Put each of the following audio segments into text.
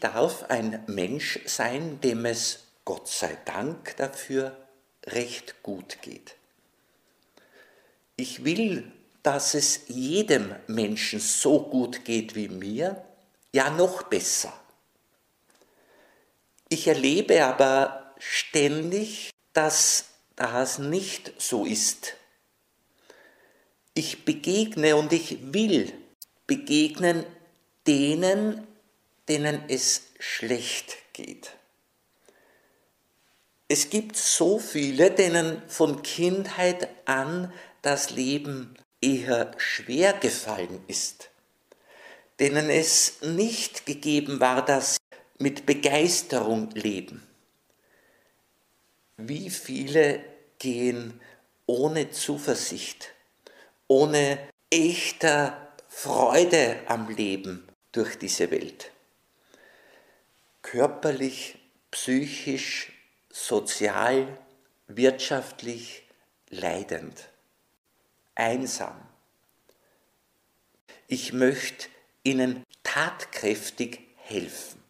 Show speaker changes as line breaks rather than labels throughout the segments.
Darf ein Mensch sein, dem es, Gott sei Dank dafür, recht gut geht. Ich will, dass es jedem Menschen so gut geht wie mir, ja noch besser. Ich erlebe aber ständig, dass das nicht so ist. Ich begegne und ich will begegnen denen, denen es schlecht geht. Es gibt so viele, denen von Kindheit an das Leben eher schwer gefallen ist, denen es nicht gegeben war, dass sie mit Begeisterung leben. Wie viele gehen ohne Zuversicht, ohne echter Freude am Leben durch diese Welt. Körperlich, psychisch, sozial, wirtschaftlich leidend, einsam. Ich möchte ihnen tatkräftig helfen.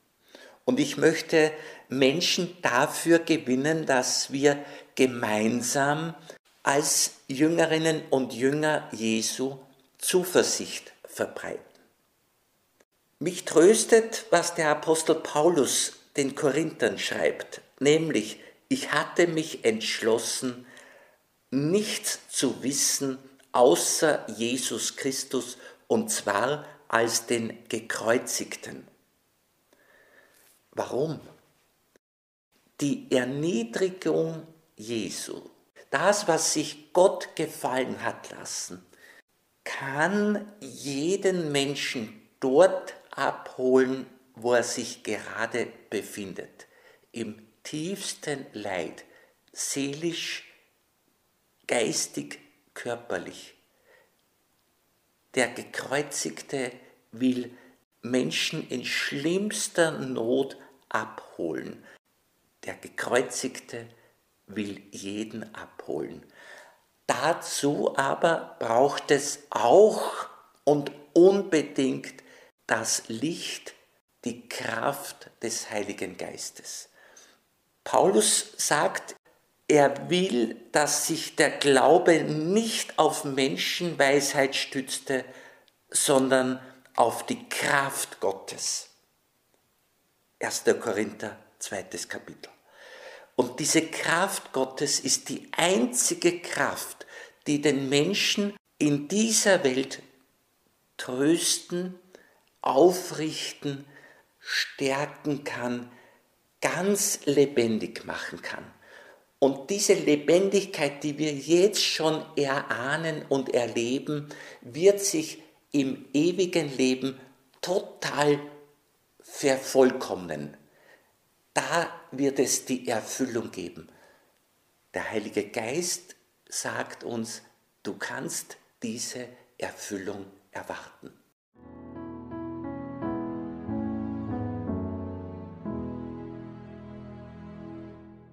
Und ich möchte Menschen dafür gewinnen, dass wir gemeinsam als Jüngerinnen und Jünger Jesu Zuversicht verbreiten. Mich tröstet, was der Apostel Paulus den Korinthern schreibt, nämlich, ich hatte mich entschlossen, nichts zu wissen außer Jesus Christus und zwar als den gekreuzigten. Warum? Die Erniedrigung Jesu, das, was sich Gott gefallen hat lassen, kann jeden Menschen dort abholen, wo er sich gerade befindet, im tiefsten Leid, seelisch, geistig, körperlich. Der Gekreuzigte will Menschen in schlimmster Not abholen. Der Gekreuzigte will jeden abholen. Dazu aber braucht es auch und unbedingt das Licht, die Kraft des Heiligen Geistes. Paulus sagt, er will, dass sich der Glaube nicht auf Menschenweisheit stützte, sondern auf die Kraft Gottes. 1. Korinther, zweites Kapitel. Und diese Kraft Gottes ist die einzige Kraft, die den Menschen in dieser Welt trösten, aufrichten, stärken kann, ganz lebendig machen kann. Und diese Lebendigkeit, die wir jetzt schon erahnen und erleben, wird sich im ewigen Leben total vervollkommnen. Da wird es die Erfüllung geben. Der Heilige Geist sagt uns, du kannst diese Erfüllung erwarten.